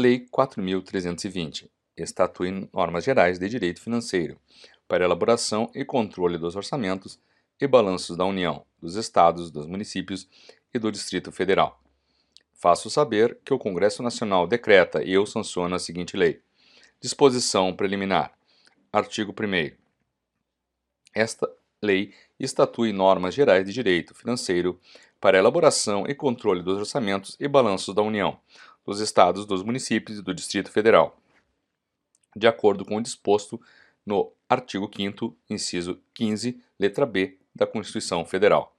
Lei 4.320 estatui normas gerais de direito financeiro para elaboração e controle dos orçamentos e balanços da União, dos Estados, dos municípios e do Distrito Federal. Faço saber que o Congresso Nacional decreta e eu sanciono a seguinte lei. Disposição preliminar. Artigo 1 Esta lei estatui normas gerais de direito financeiro para elaboração e controle dos orçamentos e balanços da União, dos Estados, dos municípios e do Distrito Federal, de acordo com o disposto no artigo 5 inciso 15, letra B da Constituição Federal.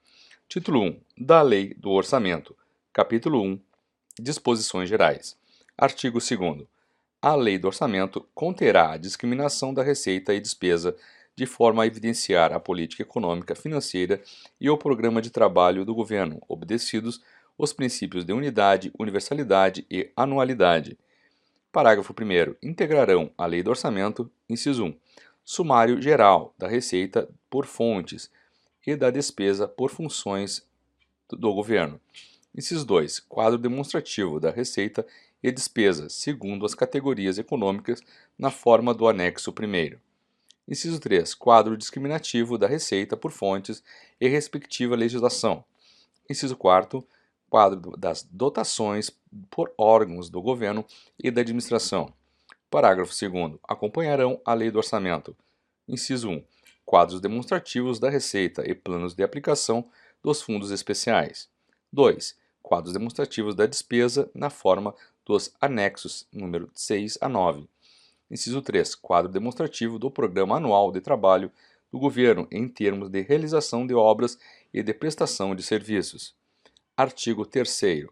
Título 1 da Lei do Orçamento. Capítulo 1 Disposições Gerais. Artigo 2 A Lei do Orçamento conterá a discriminação da receita e despesa de forma a evidenciar a política econômica, financeira e o programa de trabalho do governo, obedecidos os princípios de unidade, universalidade e anualidade. Parágrafo 1. Integrarão a Lei do Orçamento, inciso 1, sumário geral da receita por fontes e da despesa por funções do governo. Inciso 2. Quadro demonstrativo da receita e despesa, segundo as categorias econômicas, na forma do anexo 1. Inciso 3. Quadro discriminativo da receita por fontes e respectiva legislação. Inciso 4. Quadro das dotações por órgãos do governo e da administração. Parágrafo 2. Acompanharão a lei do orçamento. Inciso 1. Quadros demonstrativos da receita e planos de aplicação dos fundos especiais. 2. Quadros demonstrativos da despesa na forma dos anexos número 6 a 9. Inciso 3. Quadro demonstrativo do Programa Anual de Trabalho do Governo em termos de realização de obras e de prestação de serviços. Artigo 3.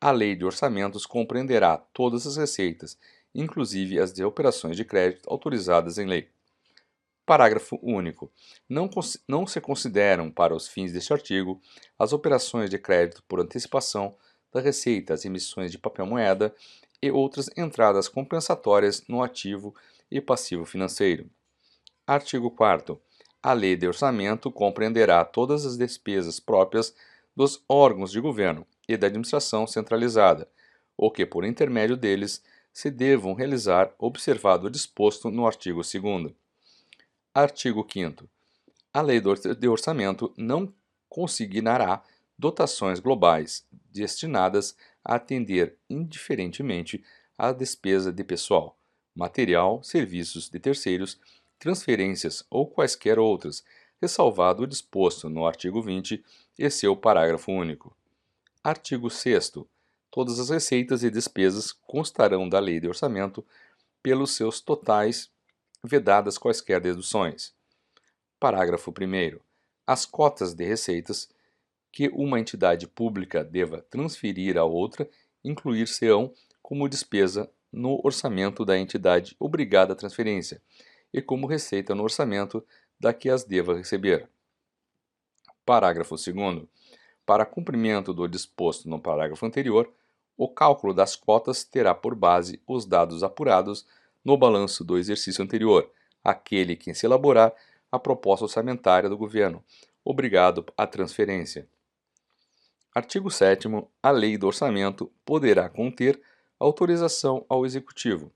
A Lei de Orçamentos compreenderá todas as receitas, inclusive as de operações de crédito autorizadas em lei. Parágrafo único. Não, não se consideram, para os fins deste artigo, as operações de crédito por antecipação da receita, as emissões de papel-moeda e outras entradas compensatórias no ativo e passivo financeiro. Artigo 4 A lei de orçamento compreenderá todas as despesas próprias dos órgãos de governo e da administração centralizada, ou que, por intermédio deles, se devam realizar, observado o disposto no artigo 2 Artigo 5 A lei de orçamento não consignará dotações globais destinadas a atender indiferentemente à despesa de pessoal, material, serviços de terceiros, transferências ou quaisquer outras, ressalvado o disposto no artigo 20 e seu parágrafo único. Artigo 6 Todas as receitas e despesas constarão da lei de orçamento pelos seus totais, vedadas quaisquer deduções. Parágrafo 1 As cotas de receitas que uma entidade pública deva transferir a outra incluir-se-ão como despesa no orçamento da entidade obrigada à transferência e como receita no orçamento da que as deva receber. Parágrafo 2 Para cumprimento do disposto no parágrafo anterior, o cálculo das cotas terá por base os dados apurados no balanço do exercício anterior, aquele que se elaborar a proposta orçamentária do governo, obrigado à transferência. Artigo 7 A Lei do Orçamento poderá conter autorização ao Executivo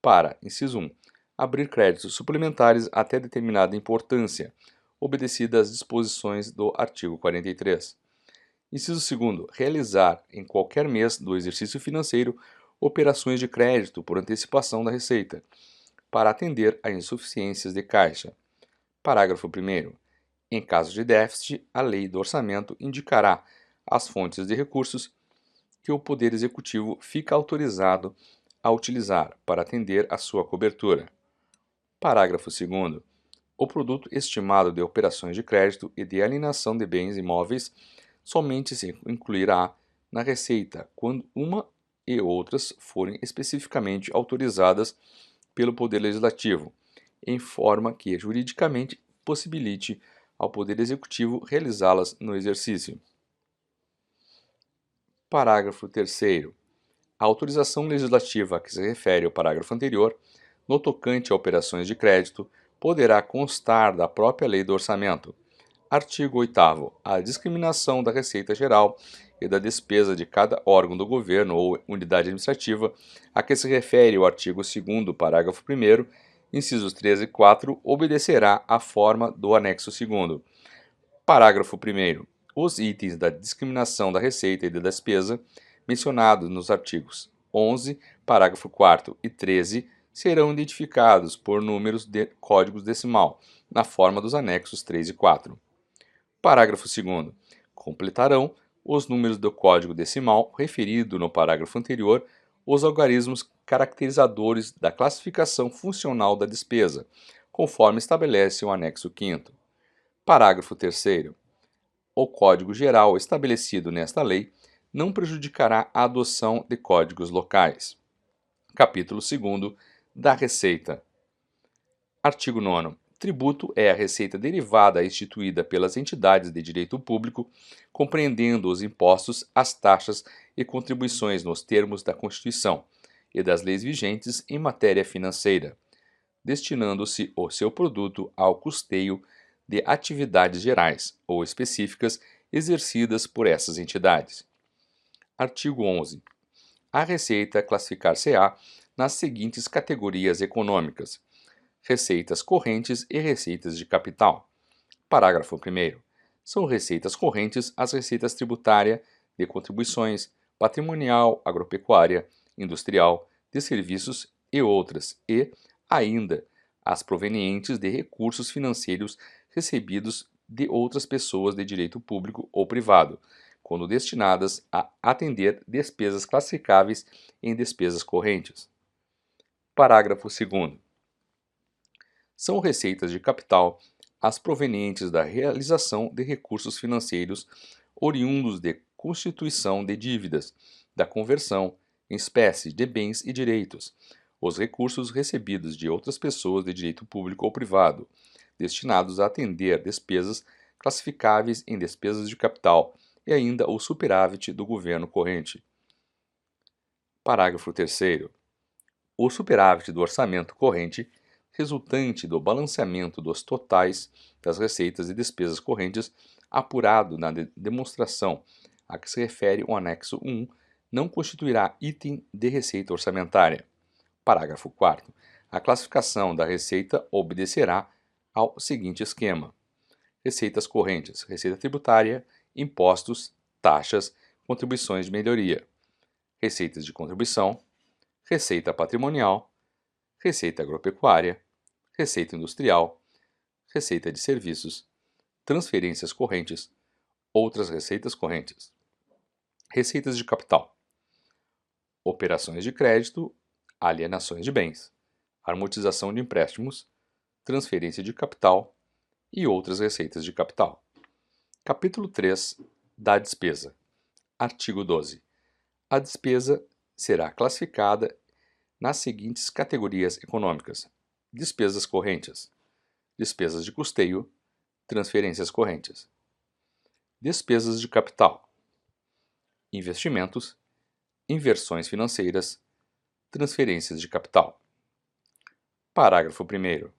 para, inciso 1, abrir créditos suplementares até determinada importância, obedecidas às disposições do artigo 43. Inciso 2. Realizar, em qualquer mês do exercício financeiro, operações de crédito por antecipação da receita, para atender a insuficiências de caixa. Parágrafo 1. Em caso de déficit, a lei do orçamento indicará as fontes de recursos que o Poder Executivo fica autorizado a utilizar para atender a sua cobertura. Parágrafo 2. O produto estimado de operações de crédito e de alienação de bens imóveis somente se incluirá na receita quando uma e outras forem especificamente autorizadas pelo Poder Legislativo, em forma que juridicamente possibilite ao Poder Executivo realizá-las no exercício. Parágrafo 3. A autorização legislativa a que se refere o parágrafo anterior, no tocante a operações de crédito, poderá constar da própria Lei do Orçamento. Artigo 8. A discriminação da Receita Geral e da despesa de cada órgão do governo ou unidade administrativa a que se refere o artigo 2 parágrafo 1 incisos 3 e 4, obedecerá à forma do anexo 2 Parágrafo 1 Os itens da discriminação da receita e da despesa mencionados nos artigos 11, parágrafo 4 e 13 serão identificados por números de códigos decimal, na forma dos anexos 3 e 4. Parágrafo 2 Completarão os números do código decimal referido no parágrafo anterior os algarismos caracterizadores da classificação funcional da despesa, conforme estabelece o anexo 5 Parágrafo 3 O Código Geral estabelecido nesta lei não prejudicará a adoção de códigos locais. Capítulo 2 da Receita. Artigo 9 Tributo é a receita derivada instituída pelas entidades de direito público, compreendendo os impostos, as taxas e contribuições nos termos da Constituição e das leis vigentes em matéria financeira, destinando-se o seu produto ao custeio de atividades gerais ou específicas exercidas por essas entidades. Artigo 11. A receita classificar-se-á nas seguintes categorias econômicas: receitas correntes e receitas de capital. Parágrafo 1. São receitas correntes as receitas tributária, de contribuições, patrimonial, agropecuária, industrial, de serviços e outras, e, ainda, as provenientes de recursos financeiros recebidos de outras pessoas de direito público ou privado, quando destinadas a atender despesas classificáveis em despesas correntes. Parágrafo 2 são receitas de capital as provenientes da realização de recursos financeiros oriundos de constituição de dívidas, da conversão em espécie de bens e direitos, os recursos recebidos de outras pessoas de direito público ou privado, destinados a atender despesas classificáveis em despesas de capital e ainda o superávit do governo corrente. Parágrafo 3. O superávit do orçamento corrente resultante do balanceamento dos totais das receitas e despesas correntes apurado na de demonstração a que se refere o anexo 1, não constituirá item de receita orçamentária. Parágrafo 4 A classificação da receita obedecerá ao seguinte esquema: receitas correntes, receita tributária, impostos, taxas, contribuições de melhoria, receitas de contribuição, receita patrimonial, receita agropecuária, receita industrial, receita de serviços, transferências correntes, outras receitas correntes, receitas de capital, operações de crédito, alienações de bens, amortização de empréstimos, transferência de capital. E outras receitas de capital. Capítulo 3 da despesa. Artigo 12. A despesa será classificada nas seguintes categorias econômicas: despesas correntes, despesas de custeio, transferências correntes, despesas de capital, investimentos, inversões financeiras, transferências de capital. Parágrafo 1.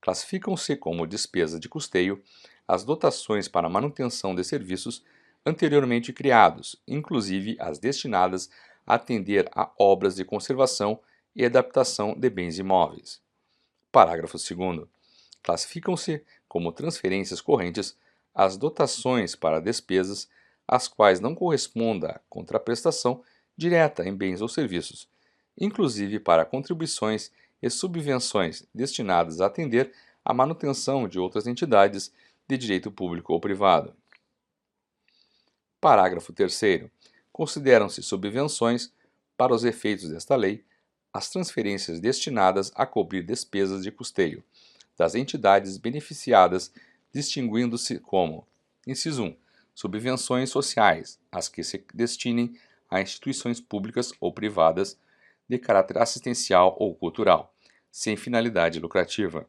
Classificam-se como despesa de custeio as dotações para manutenção de serviços anteriormente criados, inclusive as destinadas atender a obras de conservação e adaptação de bens imóveis. Parágrafo 2. Classificam-se como transferências correntes as dotações para despesas às quais não corresponda contraprestação direta em bens ou serviços, inclusive para contribuições e subvenções destinadas a atender à manutenção de outras entidades de direito público ou privado. Parágrafo 3. Consideram-se subvenções, para os efeitos desta lei, as transferências destinadas a cobrir despesas de custeio das entidades beneficiadas, distinguindo-se como: inciso 1, subvenções sociais, as que se destinem a instituições públicas ou privadas de caráter assistencial ou cultural, sem finalidade lucrativa.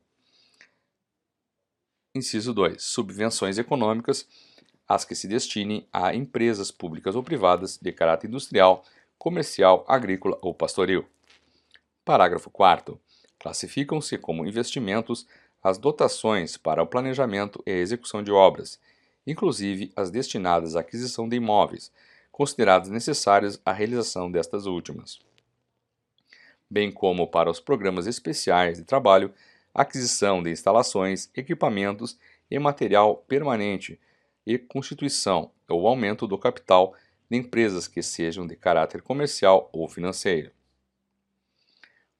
Inciso 2. Subvenções econômicas, as que se destinem a empresas públicas ou privadas de caráter industrial, comercial, agrícola ou pastoril. Parágrafo 4. Classificam-se como investimentos as dotações para o planejamento e execução de obras, inclusive as destinadas à aquisição de imóveis, considerados necessários à realização destas últimas, bem como para os programas especiais de trabalho, aquisição de instalações, equipamentos e material permanente e constituição ou aumento do capital de empresas que sejam de caráter comercial ou financeiro.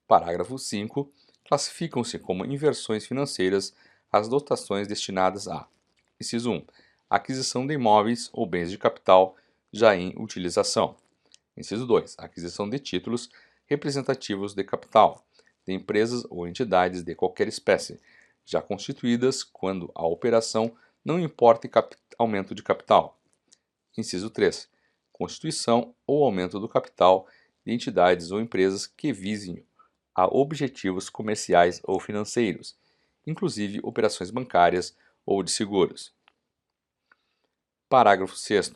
Parágrafo 5. Classificam-se como inversões financeiras as dotações destinadas a: inciso 1. Aquisição de imóveis ou bens de capital já em utilização. Inciso 2. Aquisição de títulos representativos de capital de empresas ou entidades de qualquer espécie, já constituídas quando a operação não importe aumento de capital. Inciso 3. Constituição ou aumento do capital de entidades ou empresas que visem a objetivos comerciais ou financeiros, inclusive operações bancárias ou de seguros. Parágrafo 6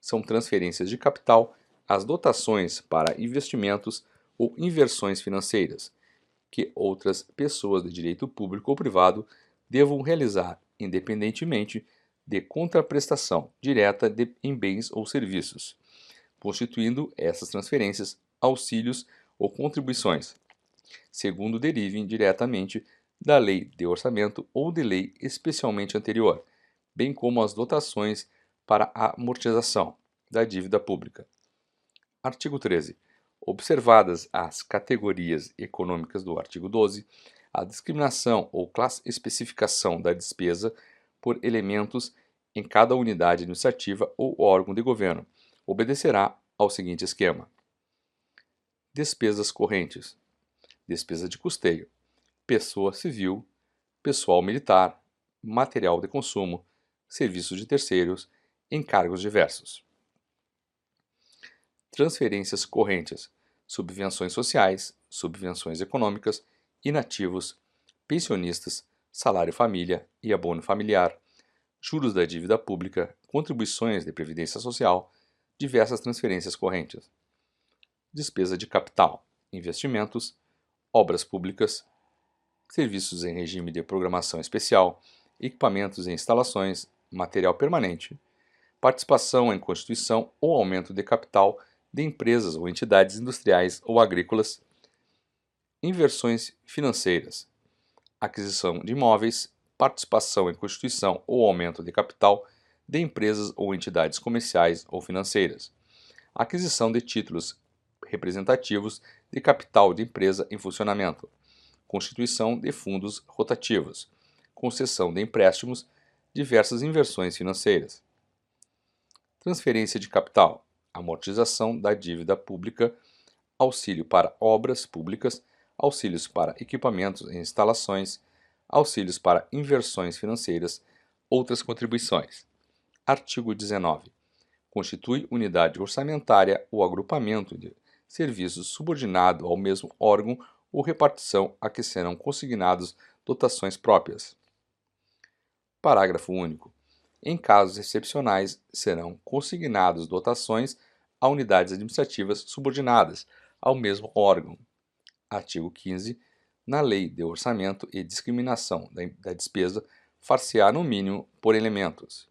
são transferências de capital as dotações para investimentos ou inversões financeiras, que outras pessoas de direito público ou privado devam realizar independentemente de contraprestação direta de, em bens ou serviços, constituindo essas transferências auxílios ou contribuições, segundo derivem diretamente da lei de orçamento ou de lei especialmente anterior, bem como as dotações para a amortização da dívida pública. Artigo 13. Observadas as categorias econômicas do artigo 12, a discriminação ou classe especificação da despesa por elementos em cada unidade administrativa ou órgão de governo. Obedecerá ao seguinte esquema: despesas correntes, despesa de custeio, pessoa civil, pessoal militar, material de consumo, serviços de terceiros, encargos diversos. Transferências correntes, subvenções sociais, subvenções econômicas, inativos, pensionistas, salário família e abono familiar, juros da dívida pública, contribuições de previdência social, diversas transferências correntes. Despesa de capital, investimentos, obras públicas, serviços em regime de programação especial, equipamentos e instalações, material permanente, participação em constituição ou aumento de capital de empresas ou entidades industriais ou agrícolas, inversões financeiras, aquisição de imóveis, participação em constituição ou aumento de capital de empresas ou entidades comerciais ou financeiras, aquisição de títulos representativos de capital de empresa em funcionamento, constituição de fundos rotativos, concessão de empréstimos, diversas inversões financeiras. Transferência de capital, amortização da dívida pública, auxílio para obras públicas, auxílios para equipamentos e instalações, auxílios para inversões financeiras, outras contribuições. Artigo 19. Constitui unidade orçamentária o agrupamento de serviços subordinado ao mesmo órgão ou repartição a que serão consignados dotações próprias. Parágrafo único. Em casos excepcionais, serão consignados dotações a unidades administrativas subordinadas ao mesmo órgão. Artigo 15. Na lei de orçamento e discriminação da despesa, far-se-á no mínimo por elementos.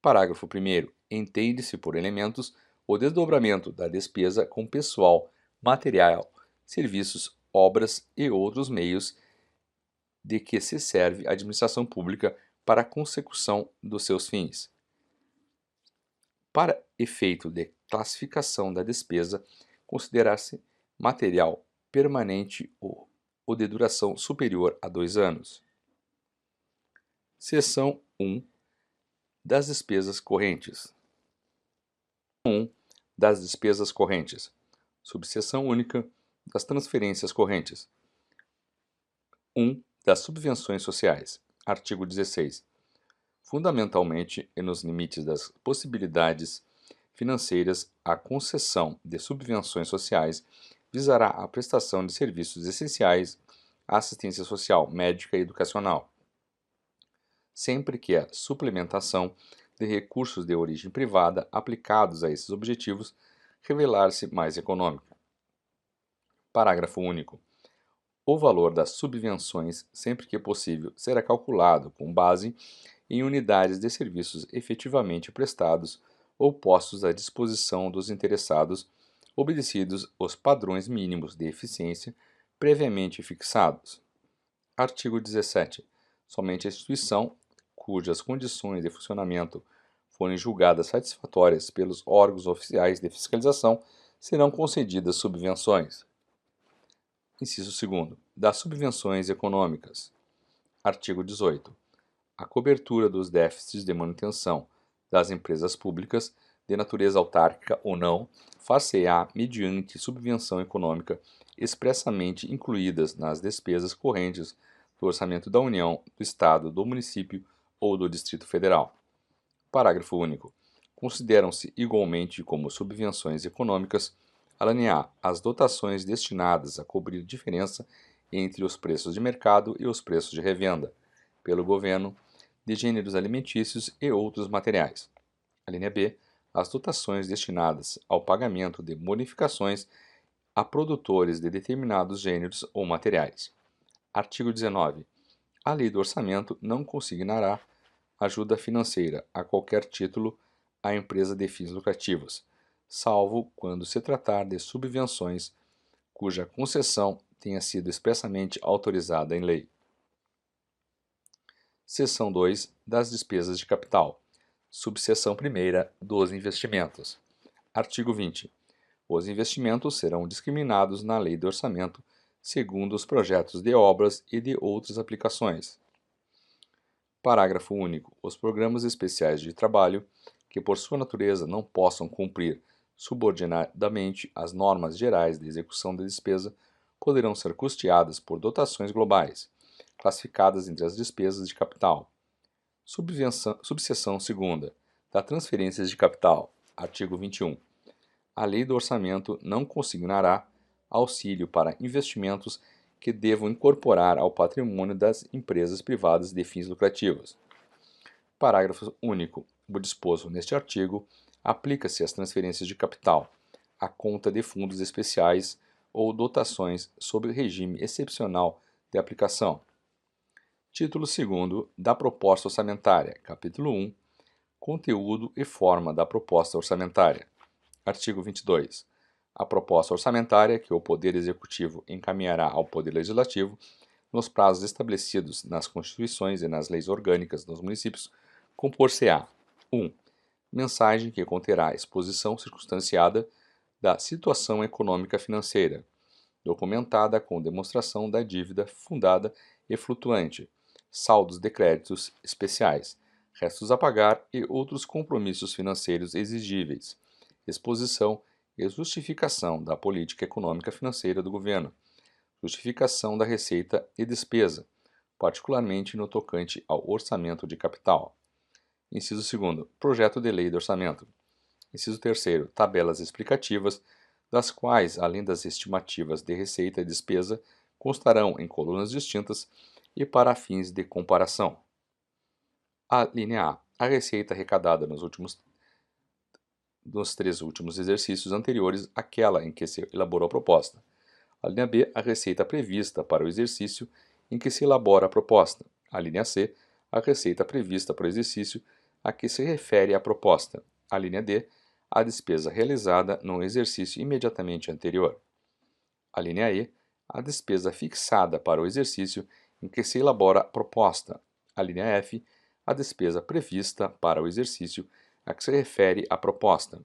Parágrafo 1. Entende-se por elementos o desdobramento da despesa com pessoal, material, serviços, obras e outros meios de que se serve a administração pública para a consecução dos seus fins. Para efeito de classificação da despesa, considerar-se material permanente ou, ou de duração superior a dois anos. Seção 1 das despesas correntes. 1 das despesas correntes. Subseção única das transferências correntes. 1 das subvenções sociais. Artigo 16 fundamentalmente e nos limites das possibilidades financeiras, a concessão de subvenções sociais visará a prestação de serviços essenciais à assistência social, médica e educacional, sempre que a suplementação de recursos de origem privada aplicados a esses objetivos revelar-se mais econômica. Parágrafo único. O valor das subvenções, sempre que possível, será calculado com base em unidades de serviços efetivamente prestados ou postos à disposição dos interessados, obedecidos os padrões mínimos de eficiência previamente fixados. Artigo 17. Somente a instituição cujas condições de funcionamento forem julgadas satisfatórias pelos órgãos oficiais de fiscalização serão concedidas subvenções. Inciso 2. Das subvenções econômicas. Artigo 18. A cobertura dos déficits de manutenção das empresas públicas, de natureza autárquica ou não, far-se-á mediante subvenção econômica expressamente incluídas nas despesas correntes do orçamento da União, do Estado, do município ou do Distrito Federal. Parágrafo único. Consideram-se igualmente como subvenções econômicas a as dotações destinadas a cobrir diferença entre os preços de mercado e os preços de revenda, pelo governo, de gêneros alimentícios e outros materiais. A B, as dotações destinadas ao pagamento de bonificações a produtores de determinados gêneros ou materiais. Artigo 19. A lei do orçamento não consignará ajuda financeira a qualquer título à empresa de fins lucrativos, salvo quando se tratar de subvenções cuja concessão tenha sido expressamente autorizada em lei. Seção 2 das despesas de capital. Subseção 1 dos investimentos. Artigo 20. Os investimentos serão discriminados na lei do orçamento segundo os projetos de obras e de outras aplicações. Parágrafo único. Os programas especiais de trabalho, que por sua natureza não possam cumprir subordinadamente as normas gerais de execução da despesa, poderão ser custeadas por dotações globais, classificadas entre as despesas de capital. Subseção segunda da transferências de capital. Artigo 21. A lei do orçamento não consignará auxílio para investimentos que devam incorporar ao patrimônio das empresas privadas de fins lucrativos. Parágrafo único. O disposto neste artigo aplica-se às transferências de capital, à conta de fundos especiais ou dotações sob regime excepcional de aplicação. Título 2 da Proposta Orçamentária, capítulo 1 Conteúdo e forma da proposta orçamentária. Artigo 22 a proposta orçamentária que o Poder Executivo encaminhará ao Poder Legislativo nos prazos estabelecidos nas Constituições e nas leis orgânicas dos municípios, compor-se-á 1. Um, mensagem que conterá exposição circunstanciada da situação econômica financeira, documentada com demonstração da dívida fundada e flutuante, saldos de créditos especiais, restos a pagar e outros compromissos financeiros exigíveis, exposição e justificação da política econômica financeira do governo, justificação da receita e despesa, particularmente no tocante ao orçamento de capital. Inciso 2. Projeto de lei de orçamento. Inciso 3. Tabelas explicativas, das quais, além das estimativas de receita e despesa, constarão em colunas distintas e para fins de comparação. A linha A. A receita arrecadada nos últimos dos três últimos exercícios anteriores àquela em que se elaborou a proposta. A linha B, a receita prevista para o exercício em que se elabora a proposta. A linha C, a receita prevista para o exercício a que se refere a proposta. A linha D, a despesa realizada no exercício imediatamente anterior. A linha E, a despesa fixada para o exercício em que se elabora a proposta. A linha F, a despesa prevista para o exercício a que se refere a proposta.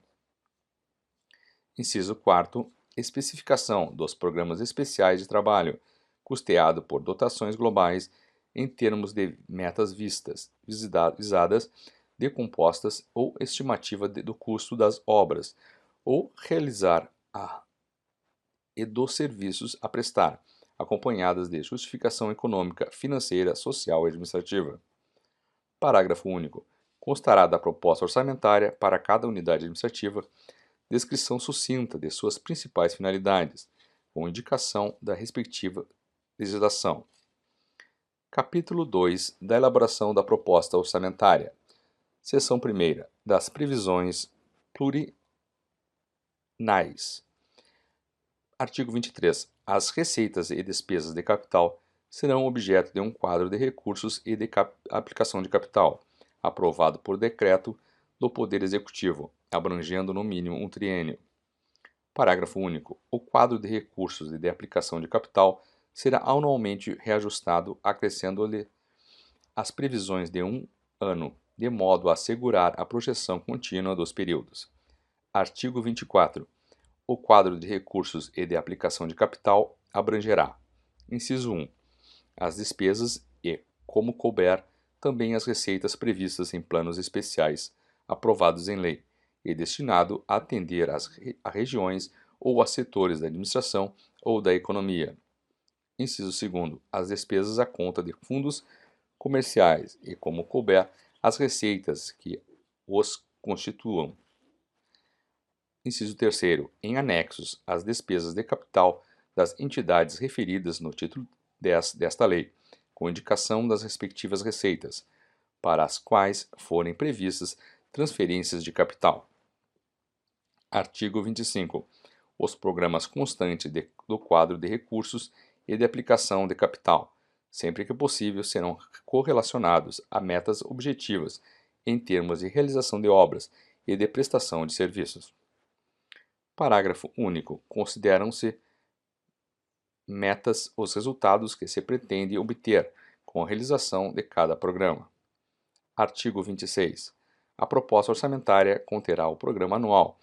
Inciso 4. Especificação dos programas especiais de trabalho, custeado por dotações globais em termos de metas vistas, visadas, decompostas ou estimativa de, do custo das obras, ou realizar a e dos serviços a prestar, acompanhadas de justificação econômica, financeira, social e administrativa. Parágrafo único constará da proposta orçamentária para cada unidade administrativa descrição sucinta de suas principais finalidades, com indicação da respectiva legislação. Capítulo 2 da elaboração da proposta orçamentária. Seção 1 das previsões plurinais. Artigo 23. As receitas e despesas de capital serão objeto de um quadro de recursos e de aplicação de capital aprovado por decreto do Poder Executivo, abrangendo no mínimo um triênio. Parágrafo único. O quadro de recursos e de aplicação de capital será anualmente reajustado, acrescendo-lhe as previsões de um ano, de modo a assegurar a projeção contínua dos períodos. Artigo 24. O quadro de recursos e de aplicação de capital abrangerá: inciso 1. As despesas e, como couber, também as receitas previstas em planos especiais aprovados em lei e destinado a atender às, a regiões ou a setores da administração ou da economia. Inciso 2. As despesas à conta de fundos comerciais e, como couber, as receitas que os constituam. Inciso 3. Em anexos às despesas de capital das entidades referidas no título 10 desta lei, com indicação das respectivas receitas, para as quais forem previstas transferências de capital. Artigo 25. Os programas constantes de, do quadro de recursos e de aplicação de capital, sempre que possível, serão correlacionados a metas objetivas em termos de realização de obras e de prestação de serviços. Parágrafo único. Consideram-se metas os resultados que se pretende obter com a realização de cada programa. Artigo 26. A proposta orçamentária conterá o programa anual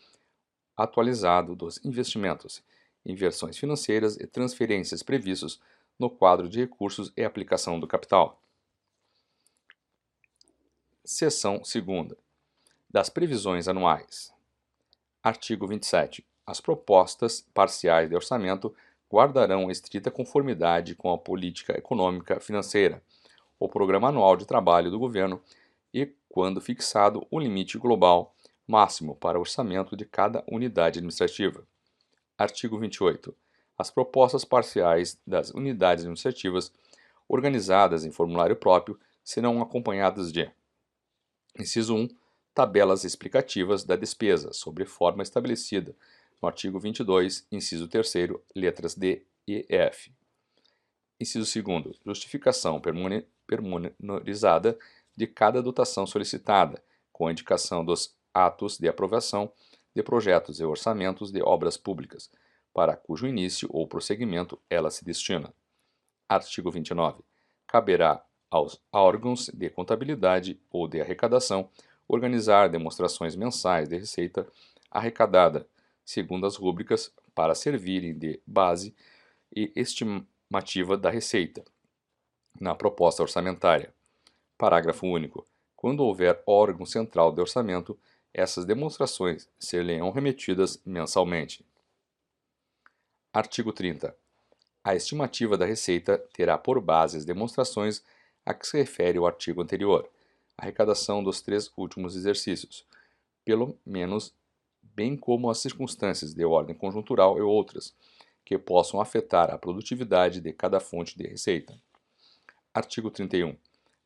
atualizado dos investimentos, inversões financeiras e transferências previstos no quadro de recursos e aplicação do capital. Seção 2. Das previsões anuais. Artigo 27. As propostas parciais de orçamento guardarão estrita conformidade com a política econômica financeira, o programa anual de trabalho do governo e, quando fixado, o limite global máximo para o orçamento de cada unidade administrativa. Artigo 28. As propostas parciais das unidades administrativas organizadas em formulário próprio serão acompanhadas de: Inciso 1 tabelas explicativas da despesa, sobre forma estabelecida no artigo 22, inciso 3, letras D e F. Inciso 2 justificação permenorizada de cada dotação solicitada, com indicação dos atos de aprovação de projetos e orçamentos de obras públicas, para cujo início ou prosseguimento ela se destina. Artigo 29. Caberá aos órgãos de contabilidade ou de arrecadação organizar demonstrações mensais de receita arrecadada, segundo as rúbricas, para servirem de base e estimativa da receita. Na proposta orçamentária. Parágrafo único. Quando houver órgão central de orçamento, essas demonstrações serão remetidas mensalmente. Artigo 30. A estimativa da receita terá por base as demonstrações a que se refere o artigo anterior, arrecadação dos três últimos exercícios, pelo menos bem como as circunstâncias de ordem conjuntural e outras, que possam afetar a produtividade de cada fonte de receita. Artigo 31.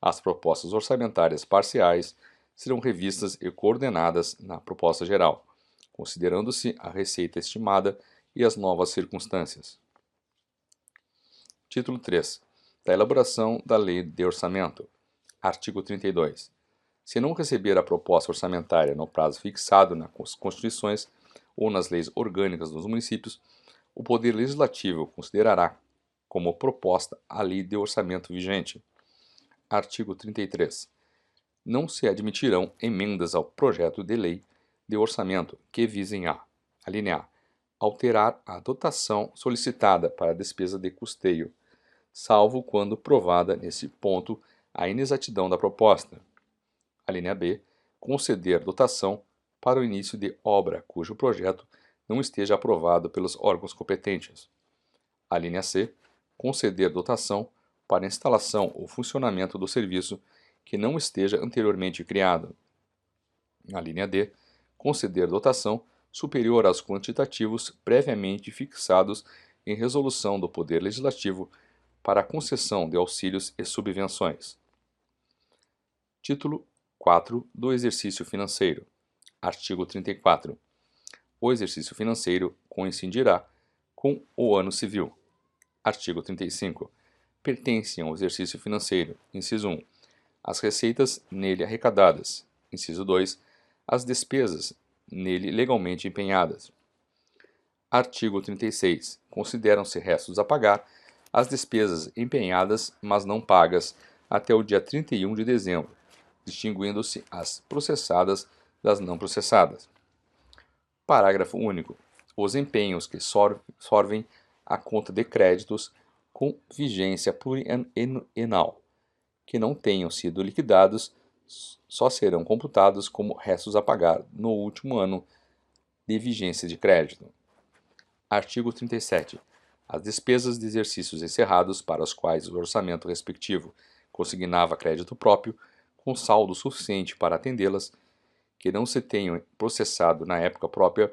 As propostas orçamentárias parciais serão revistas e coordenadas na proposta geral, considerando-se a receita estimada e as novas circunstâncias. Título 3. Da elaboração da Lei de Orçamento. Artigo 32. Se não receber a proposta orçamentária no prazo fixado nas Constituições ou nas leis orgânicas dos municípios, o Poder Legislativo considerará como proposta a Lei de Orçamento vigente. Artigo 33. Não se admitirão emendas ao projeto de lei de orçamento que visem a: a alterar a dotação solicitada para a despesa de custeio, salvo quando provada nesse ponto a inexatidão da proposta a linha B, conceder dotação para o início de obra cujo projeto não esteja aprovado pelos órgãos competentes. A linha C, conceder dotação para instalação ou funcionamento do serviço que não esteja anteriormente criado. A linha D, conceder dotação superior aos quantitativos previamente fixados em resolução do Poder Legislativo para concessão de auxílios e subvenções. Título 4 do exercício financeiro. Artigo 34. O exercício financeiro coincidirá com o ano civil. Artigo 35. Pertencem ao exercício financeiro, inciso 1, as receitas nele arrecadadas, inciso 2, as despesas nele legalmente empenhadas. Artigo 36. Consideram-se restos a pagar as despesas empenhadas, mas não pagas, até o dia 31 de dezembro, distinguindo-se as processadas das não processadas. Parágrafo único. Os empenhos que sorvem a conta de créditos com vigência plurienal, que não tenham sido liquidados, só serão computados como restos a pagar no último ano de vigência de crédito. Artigo 37. As despesas de exercícios encerrados para os quais o orçamento respectivo consignava crédito próprio, com saldo suficiente para atendê-las, que não se tenham processado na época própria,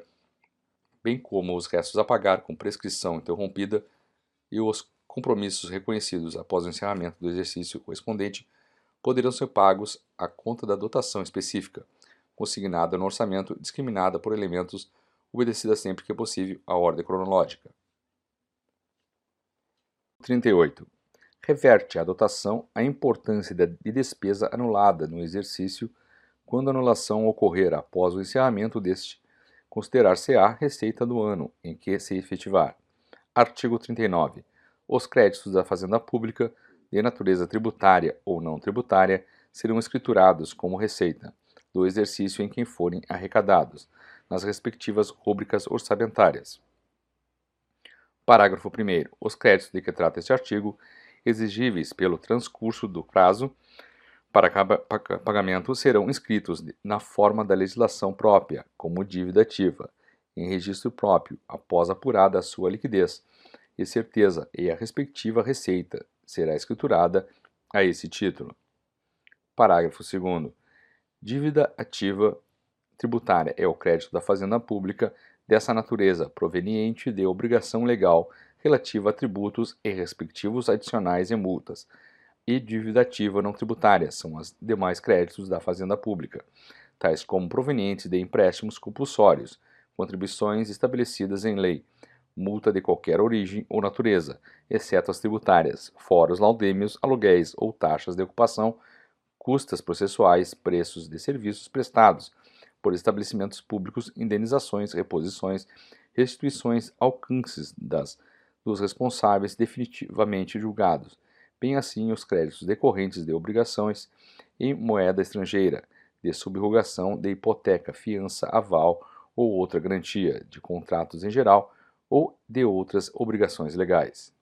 bem como os restos a pagar com prescrição interrompida e os compromissos reconhecidos após o encerramento do exercício correspondente, poderão ser pagos à conta da dotação específica, consignada no orçamento, discriminada por elementos obedecida sempre que possível à ordem cronológica. 38. Reverte a dotação a importância de despesa anulada no exercício quando a anulação ocorrer após o encerramento deste, considerar-se-á receita do ano em que se efetivar. Artigo 39. Os créditos da Fazenda Pública, de natureza tributária ou não tributária, serão escriturados como receita do exercício em que forem arrecadados, nas respectivas rúbricas orçamentárias. Parágrafo 1. Os créditos de que trata este artigo, exigíveis pelo transcurso do prazo para pagamento, serão inscritos na forma da legislação própria, como dívida ativa, em registro próprio, após apurada a sua liquidez e certeza, e a respectiva receita será escriturada a esse título. Parágrafo 2. Dívida ativa tributária é o crédito da fazenda pública dessa natureza, proveniente de obrigação legal relativa a tributos e respectivos adicionais e multas, e dívida ativa não tributária são os demais créditos da fazenda pública, tais como provenientes de empréstimos compulsórios, contribuições estabelecidas em lei, multa de qualquer origem ou natureza, exceto as tributárias, fora os laudêmios, aluguéis ou taxas de ocupação, custas processuais, preços de serviços prestados, por estabelecimentos públicos, indenizações, reposições, restituições, alcances das, dos responsáveis definitivamente julgados, bem assim os créditos decorrentes de obrigações em moeda estrangeira, de subrogação de hipoteca, fiança, aval ou outra garantia, de contratos em geral ou de outras obrigações legais.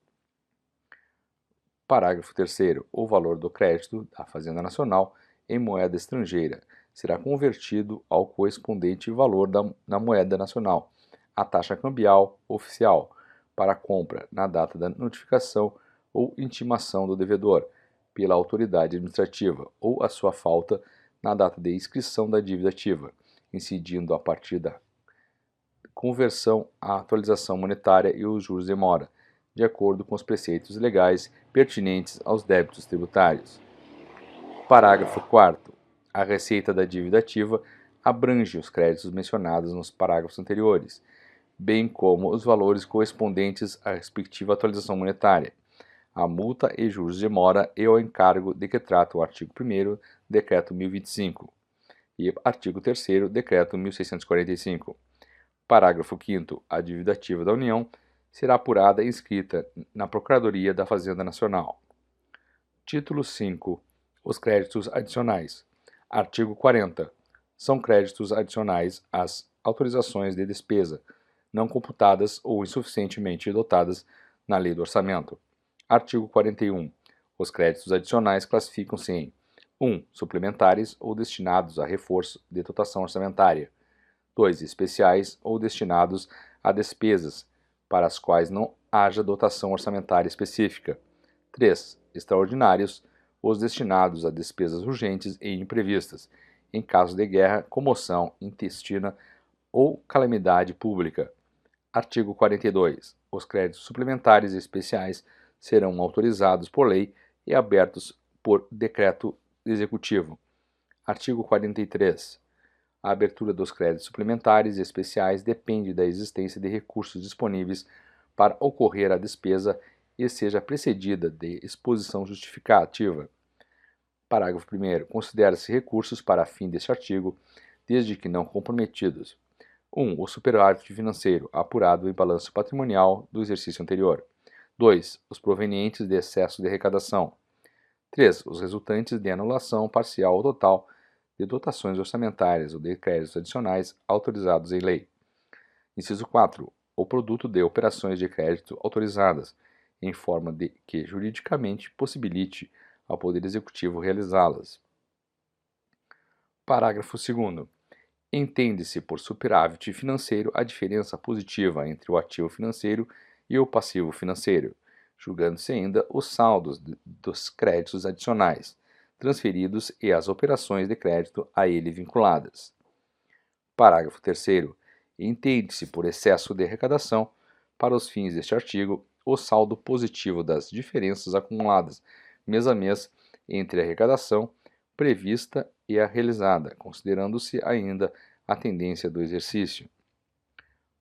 Parágrafo 3. O valor do crédito da Fazenda Nacional em moeda estrangeira será convertido ao correspondente valor da, na moeda nacional, a taxa cambial oficial, para compra na data da notificação ou intimação do devedor pela autoridade administrativa ou a sua falta na data de inscrição da dívida ativa, incidindo a partir da conversão à atualização monetária e os juros de mora, de acordo com os preceitos legais pertinentes aos débitos tributários. Parágrafo 4 a receita da dívida ativa abrange os créditos mencionados nos parágrafos anteriores, bem como os valores correspondentes à respectiva atualização monetária, a multa e juros de mora e o encargo de que trata o artigo 1 Decreto 1025 e artigo 3 Decreto 1645. Parágrafo 5 A dívida ativa da União será apurada e inscrita na Procuradoria da Fazenda Nacional. Título 5 Os créditos adicionais. Artigo 40. São créditos adicionais às autorizações de despesa, não computadas ou insuficientemente dotadas na Lei do Orçamento. Artigo 41. Os créditos adicionais classificam-se em 1. suplementares ou destinados a reforço de dotação orçamentária. 2. Especiais ou destinados a despesas para as quais não haja dotação orçamentária específica. 3. Extraordinários os destinados a despesas urgentes e imprevistas, em caso de guerra, comoção intestina ou calamidade pública. Artigo 42. Os créditos suplementares e especiais serão autorizados por lei e abertos por decreto executivo. Artigo 43. A abertura dos créditos suplementares e especiais depende da existência de recursos disponíveis para ocorrer a despesa e seja precedida de exposição justificativa. Parágrafo 1. Considera-se recursos para fim deste artigo desde que não comprometidos. 1. Um, o superávit financeiro apurado em balanço patrimonial do exercício anterior. 2. Os provenientes de excesso de arrecadação. 3. Os resultantes de anulação parcial ou total de dotações orçamentárias ou de créditos adicionais autorizados em lei. Inciso 4. O produto de operações de crédito autorizadas, em forma de que juridicamente possibilite ao Poder Executivo realizá-las. Parágrafo 2. Entende-se por superávit financeiro a diferença positiva entre o ativo financeiro e o passivo financeiro, julgando-se ainda os saldos dos créditos adicionais transferidos e as operações de crédito a ele vinculadas. Parágrafo 3. Entende-se por excesso de arrecadação, para os fins deste artigo, o saldo positivo das diferenças acumuladas mês a mês entre a arrecadação prevista e a realizada, considerando-se ainda a tendência do exercício.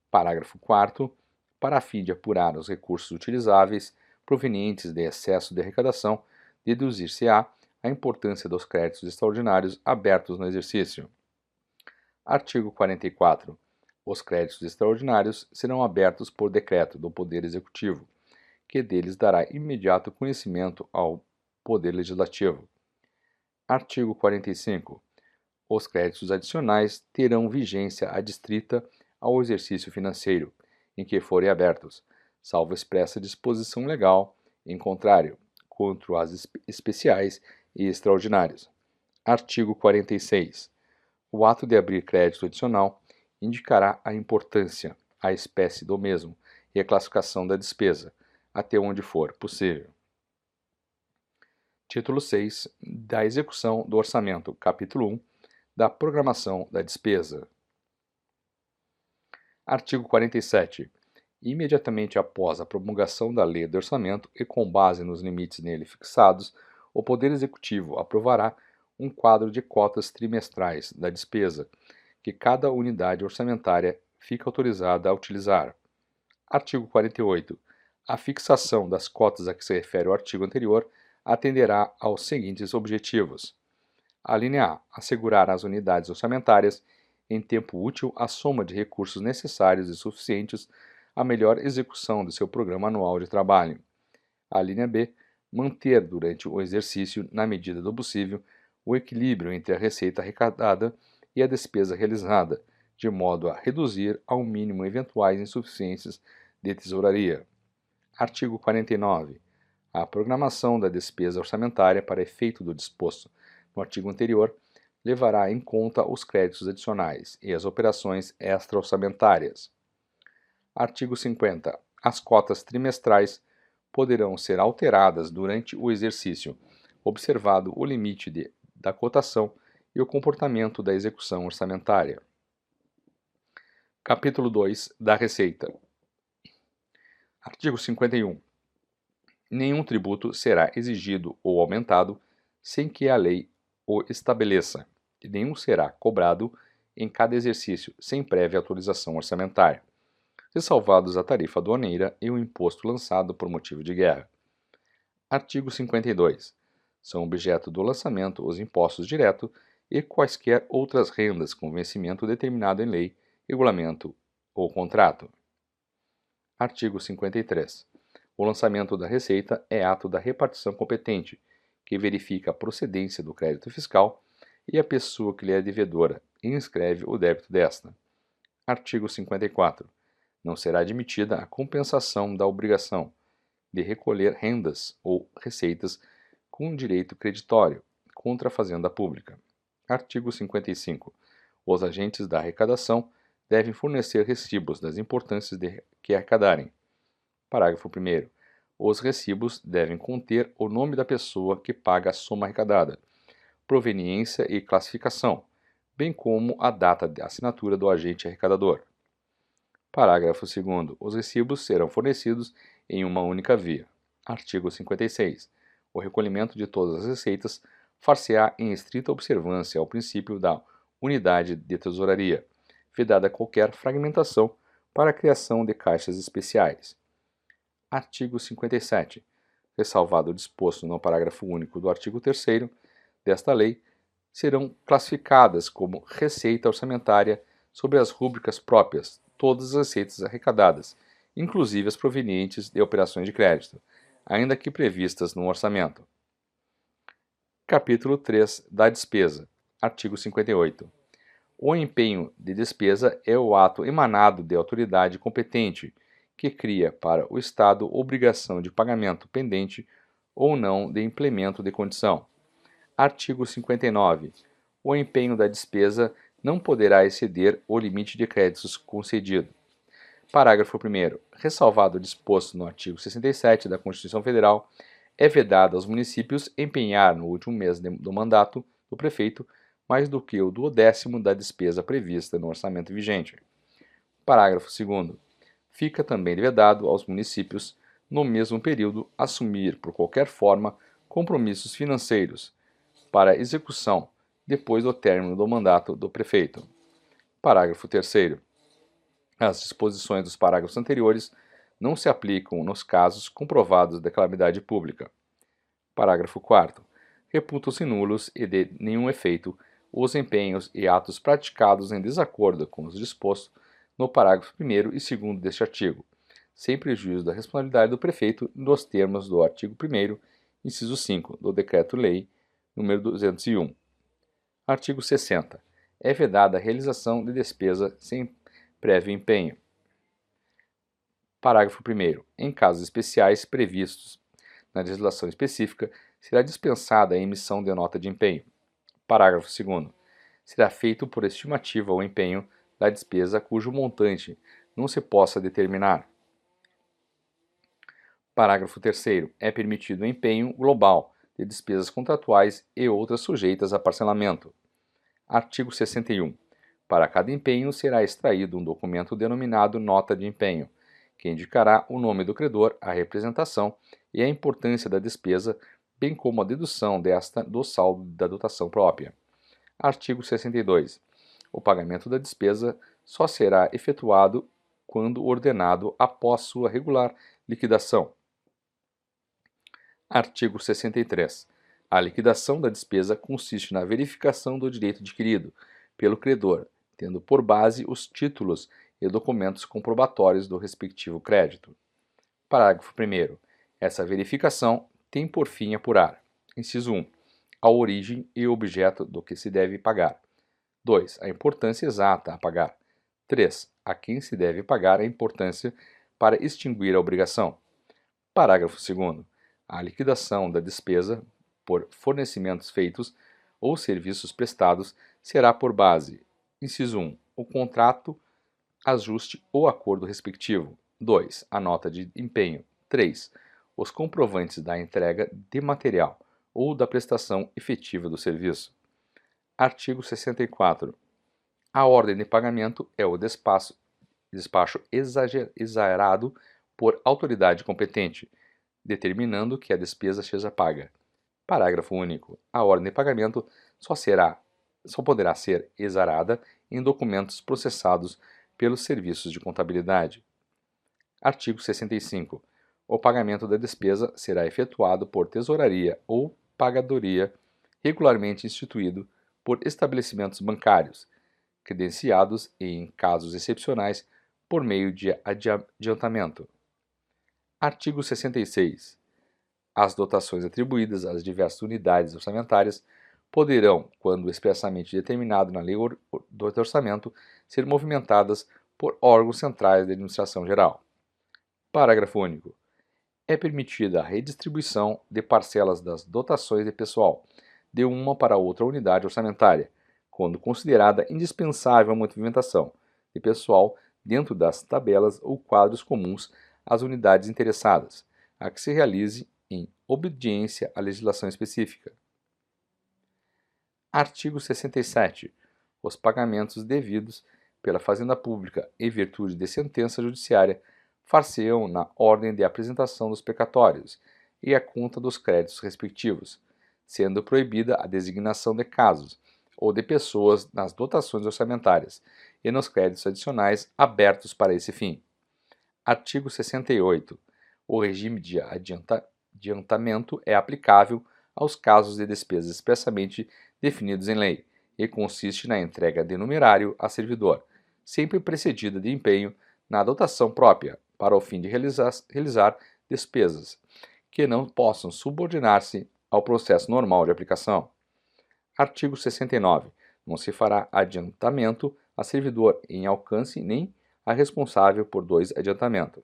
Parágrafo 4. Para a fim de apurar os recursos utilizáveis provenientes de excesso de arrecadação, deduzir-se-á a importância dos créditos extraordinários abertos no exercício. Artigo 44. Os créditos extraordinários serão abertos por decreto do Poder Executivo, que deles dará imediato conhecimento ao Poder Legislativo. Artigo 45. Os créditos adicionais terão vigência adstrita ao exercício financeiro em que forem abertos, salvo expressa disposição legal, em contrário, contra as especiais e extraordinários. Artigo 46. O ato de abrir crédito adicional indicará a importância, a espécie do mesmo e a classificação da despesa, até onde for possível. Título 6 da execução do orçamento, capítulo 1 da programação da despesa. Artigo 47. Imediatamente após a promulgação da Lei do Orçamento e com base nos limites nele fixados, o Poder Executivo aprovará um quadro de cotas trimestrais da despesa que cada unidade orçamentária fica autorizada a utilizar. Artigo 48. A fixação das cotas a que se refere o artigo anterior atenderá aos seguintes objetivos: a linha A. Assegurar às unidades orçamentárias, em tempo útil, a soma de recursos necessários e suficientes à melhor execução do seu programa anual de trabalho. A linha B. Manter durante o exercício, na medida do possível, o equilíbrio entre a receita arrecadada e a despesa realizada, de modo a reduzir ao mínimo eventuais insuficiências de tesouraria. Artigo 49 a programação da despesa orçamentária para efeito do disposto no artigo anterior levará em conta os créditos adicionais e as operações extra-orçamentárias. Artigo 50. As cotas trimestrais poderão ser alteradas durante o exercício, observado o limite de, da cotação e o comportamento da execução orçamentária. Capítulo 2 da Receita. Artigo 51 nenhum tributo será exigido ou aumentado sem que a lei o estabeleça, e nenhum será cobrado em cada exercício sem prévia autorização orçamentária, ressalvados a tarifa aduaneira e o imposto lançado por motivo de guerra. Artigo 52. São objeto do lançamento os impostos diretos e quaisquer outras rendas com vencimento determinado em lei, regulamento ou contrato. Artigo 53. O lançamento da receita é ato da repartição competente, que verifica a procedência do crédito fiscal e a pessoa que lhe é devedora e inscreve o débito desta. Artigo 54. Não será admitida a compensação da obrigação de recolher rendas ou receitas com direito creditório contra a fazenda pública. Artigo 55. Os agentes da arrecadação devem fornecer recibos das importâncias que arrecadarem. Parágrafo 1. Os recibos devem conter o nome da pessoa que paga a soma arrecadada, proveniência e classificação, bem como a data de assinatura do agente arrecadador. Parágrafo 2. Os recibos serão fornecidos em uma única via. Artigo 56. O recolhimento de todas as receitas far-se-á em estrita observância ao princípio da unidade de tesouraria, vedada qualquer fragmentação para a criação de caixas especiais. Artigo 57. Ressalvado o disposto no parágrafo único do artigo 3 desta lei, serão classificadas como receita orçamentária sobre as rúbricas próprias, todas as receitas arrecadadas, inclusive as provenientes de operações de crédito, ainda que previstas no orçamento. Capítulo 3 da despesa. Artigo 58. O empenho de despesa é o ato emanado de autoridade competente que cria para o Estado obrigação de pagamento pendente ou não de implemento de condição. Artigo 59. O empenho da despesa não poderá exceder o limite de créditos concedido. Parágrafo 1. Ressalvado o disposto no artigo 67 da Constituição Federal, é vedado aos municípios empenhar no último mês do mandato do prefeito mais do que o duodécimo da despesa prevista no orçamento vigente. Parágrafo 2. Fica também vedado aos municípios, no mesmo período, assumir, por qualquer forma, compromissos financeiros para execução depois do término do mandato do prefeito. Parágrafo 3. As disposições dos parágrafos anteriores não se aplicam nos casos comprovados de calamidade pública. Parágrafo 4. Reputam-se nulos e de nenhum efeito os empenhos e atos praticados em desacordo com os dispostos no parágrafo 1 e 2 deste artigo, sem prejuízo da responsabilidade do prefeito nos termos do artigo 1 inciso 5 do Decreto-Lei nº 201. Artigo 60. É vedada a realização de despesa sem prévio empenho. Parágrafo 1. Em casos especiais previstos na legislação específica, será dispensada a emissão de nota de empenho. Parágrafo 2. Será feito por estimativa o empenho da despesa cujo montante não se possa determinar. Parágrafo 3. É permitido o empenho global de despesas contratuais e outras sujeitas a parcelamento. Artigo 61. Para cada empenho será extraído um documento denominado nota de empenho, que indicará o nome do credor, a representação e a importância da despesa, bem como a dedução desta do saldo da dotação própria. Artigo 62. O pagamento da despesa só será efetuado quando ordenado após sua regular liquidação. Artigo 63. A liquidação da despesa consiste na verificação do direito adquirido pelo credor, tendo por base os títulos e documentos comprobatórios do respectivo crédito. Parágrafo 1. Essa verificação tem por fim apurar: inciso 1. A origem e objeto do que se deve pagar. 2. A importância exata a pagar. 3. A quem se deve pagar a importância para extinguir a obrigação. Parágrafo 2. A liquidação da despesa por fornecimentos feitos ou serviços prestados será por base: inciso 1, o contrato, ajuste ou acordo respectivo. 2. A nota de empenho. 3. Os comprovantes da entrega de material ou da prestação efetiva do serviço. Artigo 64. A ordem de pagamento é o despacho, despacho exagerado por autoridade competente, determinando que a despesa seja paga. Parágrafo único. A ordem de pagamento só será só poderá ser exarada em documentos processados pelos serviços de contabilidade. Artigo 65. O pagamento da despesa será efetuado por tesouraria ou pagadoria regularmente instituído por estabelecimentos bancários, credenciados e, em casos excepcionais, por meio de adiantamento. Artigo 66. As dotações atribuídas às diversas unidades orçamentárias poderão, quando expressamente determinado na lei do orçamento, ser movimentadas por órgãos centrais de administração geral. Parágrafo único. É permitida a redistribuição de parcelas das dotações de pessoal de uma para outra unidade orçamentária, quando considerada indispensável a movimentação de pessoal dentro das tabelas ou quadros comuns às unidades interessadas, a que se realize em obediência à legislação específica. Artigo 67. Os pagamentos devidos pela Fazenda Pública em virtude de sentença judiciária far-se-ão na ordem de apresentação dos precatórios e a conta dos créditos respectivos, sendo proibida a designação de casos ou de pessoas nas dotações orçamentárias e nos créditos adicionais abertos para esse fim. Artigo 68. O regime de adianta adiantamento é aplicável aos casos de despesas expressamente definidos em lei e consiste na entrega de numerário a servidor, sempre precedida de empenho na dotação própria, para o fim de realizar, realizar despesas que não possam subordinar-se ao processo normal de aplicação. Artigo 69. Não se fará adiantamento a servidor em alcance nem a responsável por dois adiantamentos.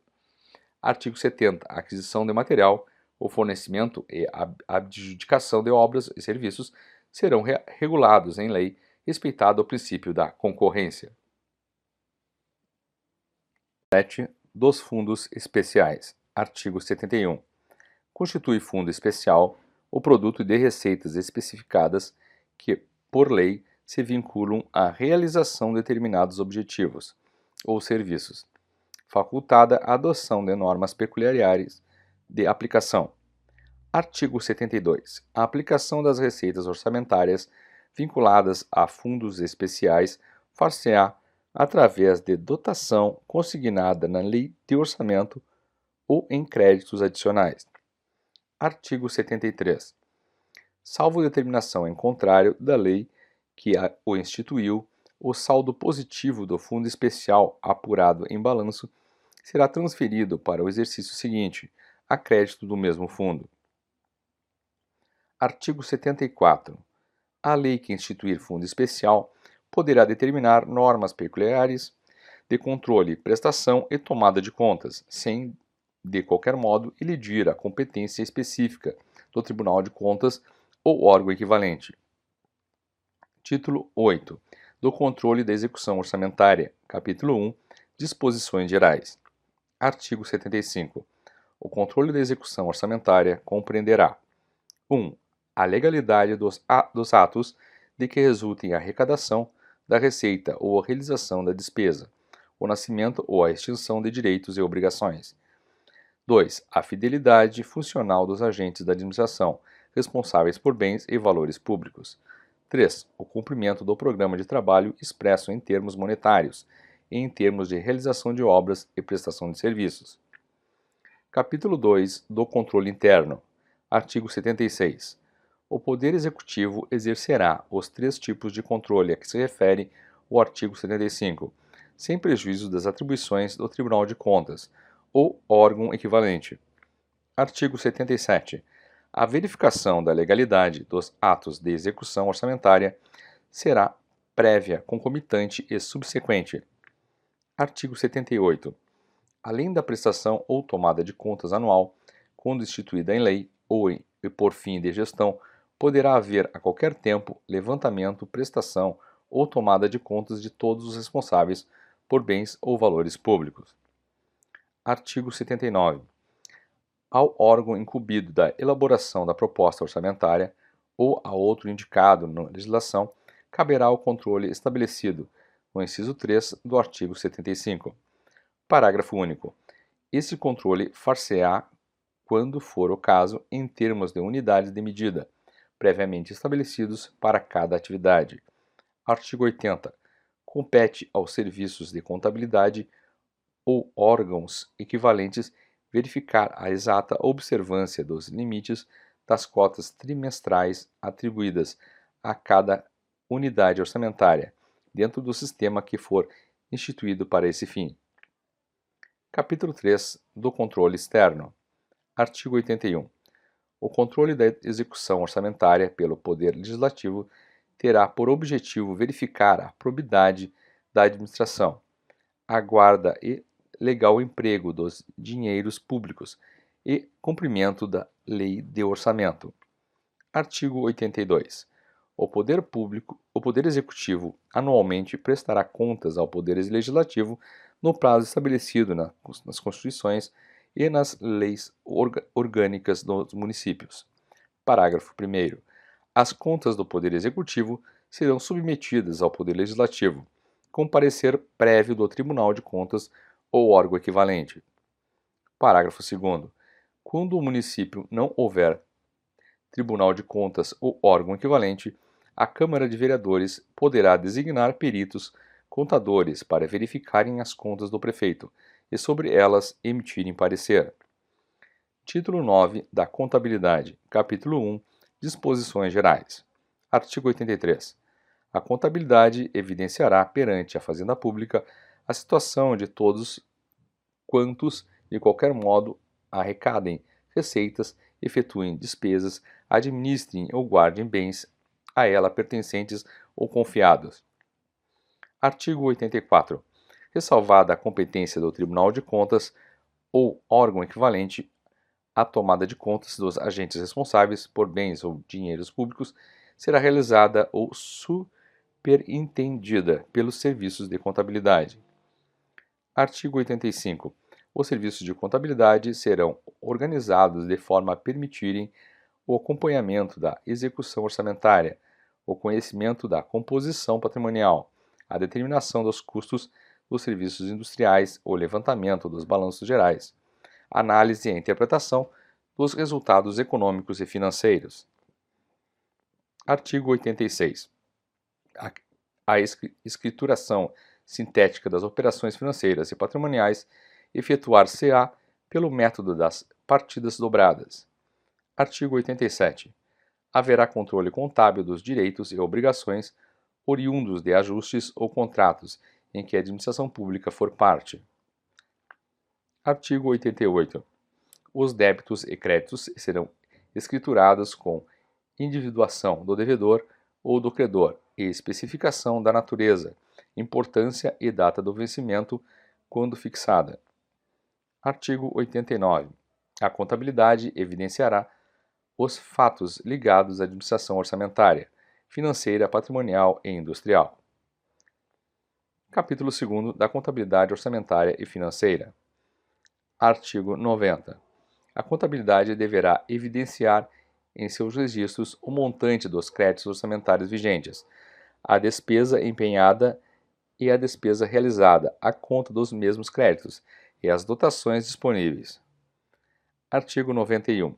Artigo 70. A aquisição de material, o fornecimento e a adjudicação de obras e serviços serão re regulados em lei, respeitado o princípio da concorrência. 7. Dos fundos especiais. Artigo 71. Constitui fundo especial o produto de receitas especificadas que, por lei, se vinculam à realização de determinados objetivos ou serviços, facultada a adoção de normas peculiares de aplicação. Artigo 72. A aplicação das receitas orçamentárias vinculadas a fundos especiais far-se-á através de dotação consignada na Lei de Orçamento ou em créditos adicionais. Artigo 73. Salvo determinação em contrário da lei que o instituiu, o saldo positivo do fundo especial apurado em balanço será transferido para o exercício seguinte, a crédito do mesmo fundo. Artigo 74. A lei que instituir fundo especial poderá determinar normas peculiares de controle, prestação e tomada de contas, sem, de qualquer modo, elidir a competência específica do Tribunal de Contas ou órgão equivalente. Título 8. Do controle da execução orçamentária. Capítulo 1. Disposições gerais. Artigo 75. O controle da execução orçamentária compreenderá 1. a legalidade dos, dos atos de que resultem a arrecadação da receita ou a realização da despesa, o nascimento ou a extinção de direitos e obrigações. 2. A fidelidade funcional dos agentes da administração responsáveis por bens e valores públicos. 3. O cumprimento do programa de trabalho expresso em termos monetários e em termos de realização de obras e prestação de serviços. Capítulo 2 do Controle Interno. Artigo 76. O Poder Executivo exercerá os três tipos de controle a que se refere o artigo 75, sem prejuízo das atribuições do Tribunal de Contas ou órgão equivalente. Artigo 77 a verificação da legalidade dos atos de execução orçamentária será prévia, concomitante e subsequente. Artigo 78. Além da prestação ou tomada de contas anual, quando instituída em lei ou em, por fim de gestão, poderá haver a qualquer tempo levantamento, prestação ou tomada de contas de todos os responsáveis por bens ou valores públicos. Artigo 79 ao órgão incumbido da elaboração da proposta orçamentária ou a outro indicado na legislação, caberá o controle estabelecido no inciso 3 do artigo 75. Parágrafo único. Esse controle far-se-á, quando for o caso, em termos de unidades de medida, previamente estabelecidos para cada atividade. Artigo 80. Compete aos serviços de contabilidade ou órgãos equivalentes verificar a exata observância dos limites das cotas trimestrais atribuídas a cada unidade orçamentária, dentro do sistema que for instituído para esse fim. Capítulo 3 do Controle Externo. Artigo 81. O controle da execução orçamentária pelo Poder Legislativo terá por objetivo verificar a probidade da administração, a guarda e legal emprego dos dinheiros públicos e cumprimento da Lei de Orçamento. Artigo 82. O poder público, o poder executivo anualmente prestará contas ao poder legislativo no prazo estabelecido na, nas constituições e nas leis orgânicas dos municípios. Parágrafo 1 As contas do poder executivo serão submetidas ao poder legislativo, com parecer prévio do Tribunal de Contas ou órgão equivalente. Parágrafo 2. Quando o município não houver Tribunal de Contas ou órgão equivalente, a Câmara de Vereadores poderá designar peritos contadores para verificarem as contas do prefeito e sobre elas emitirem parecer. Título 9 da Contabilidade, capítulo 1 Disposições Gerais. Artigo 83. A contabilidade evidenciará perante a Fazenda Pública a situação de todos quantos, de qualquer modo, arrecadem receitas, efetuem despesas, administrem ou guardem bens a ela pertencentes ou confiados. Artigo 84. Ressalvada a competência do Tribunal de Contas ou órgão equivalente à tomada de contas dos agentes responsáveis por bens ou dinheiros públicos, será realizada ou superintendida pelos serviços de contabilidade. Artigo 85. Os serviços de contabilidade serão organizados de forma a permitirem o acompanhamento da execução orçamentária, o conhecimento da composição patrimonial, a determinação dos custos dos serviços industriais, o levantamento dos balanços gerais, análise e interpretação dos resultados econômicos e financeiros. Artigo 86. A, escrituração sintética das operações financeiras e patrimoniais efetuar-se-á pelo método das partidas dobradas. Artigo 87. Haverá controle contábil dos direitos e obrigações oriundos de ajustes ou contratos em que a administração pública for parte. Artigo 88. Os débitos e créditos serão escriturados com individuação do devedor ou do credor e especificação da natureza, importância e data do vencimento quando fixada. Artigo 89. A contabilidade evidenciará os fatos ligados à administração orçamentária, financeira, patrimonial e industrial. Capítulo 2 da Contabilidade Orçamentária e Financeira. Artigo 90. A contabilidade deverá evidenciar em seus registros o montante dos créditos orçamentários vigentes, a despesa empenhada e a despesa realizada à conta dos mesmos créditos e as dotações disponíveis. Artigo 91.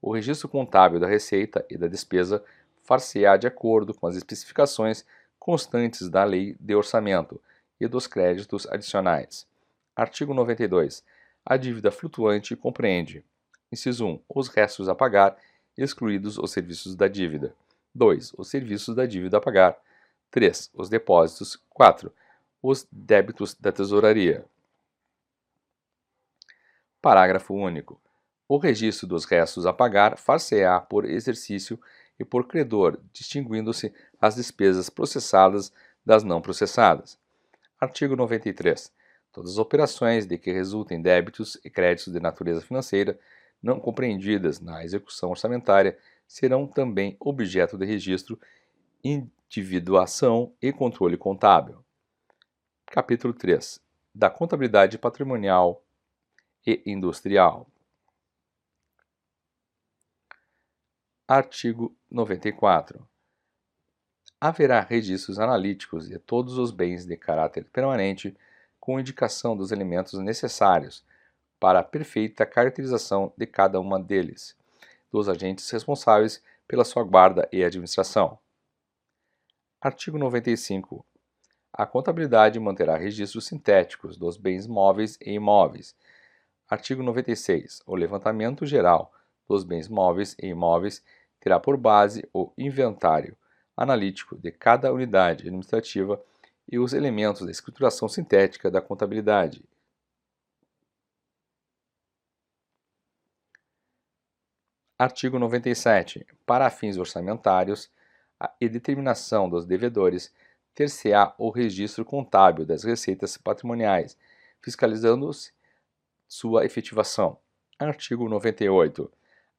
O registro contábil da receita e da despesa far-se-á de acordo com as especificações constantes da Lei de Orçamento e dos créditos adicionais. Artigo 92. A dívida flutuante compreende: inciso 1, os restos a pagar excluídos os serviços da dívida. 2. Os serviços da dívida a pagar. 3. Os depósitos. 4. Os débitos da tesouraria. Parágrafo único. O registro dos restos a pagar far-se-á por exercício e por credor, distinguindo-se as despesas processadas das não processadas. Artigo 93. Todas as operações de que resultem débitos e créditos de natureza financeira não compreendidas na execução orçamentária serão também objeto de registro, individuação e controle contábil. Capítulo 3 da Contabilidade Patrimonial e Industrial. Artigo 94. Haverá registros analíticos de todos os bens de caráter permanente com indicação dos elementos necessários para a perfeita caracterização de cada uma deles, dos agentes responsáveis pela sua guarda e administração. Artigo 95. A contabilidade manterá registros sintéticos dos bens móveis e imóveis. Artigo 96. O levantamento geral dos bens móveis e imóveis terá por base o inventário analítico de cada unidade administrativa e os elementos da escrituração sintética da contabilidade, Artigo 97. Para fins orçamentários e determinação dos devedores, ter-se-á o registro contábil das receitas patrimoniais, fiscalizando-se sua efetivação. Artigo 98.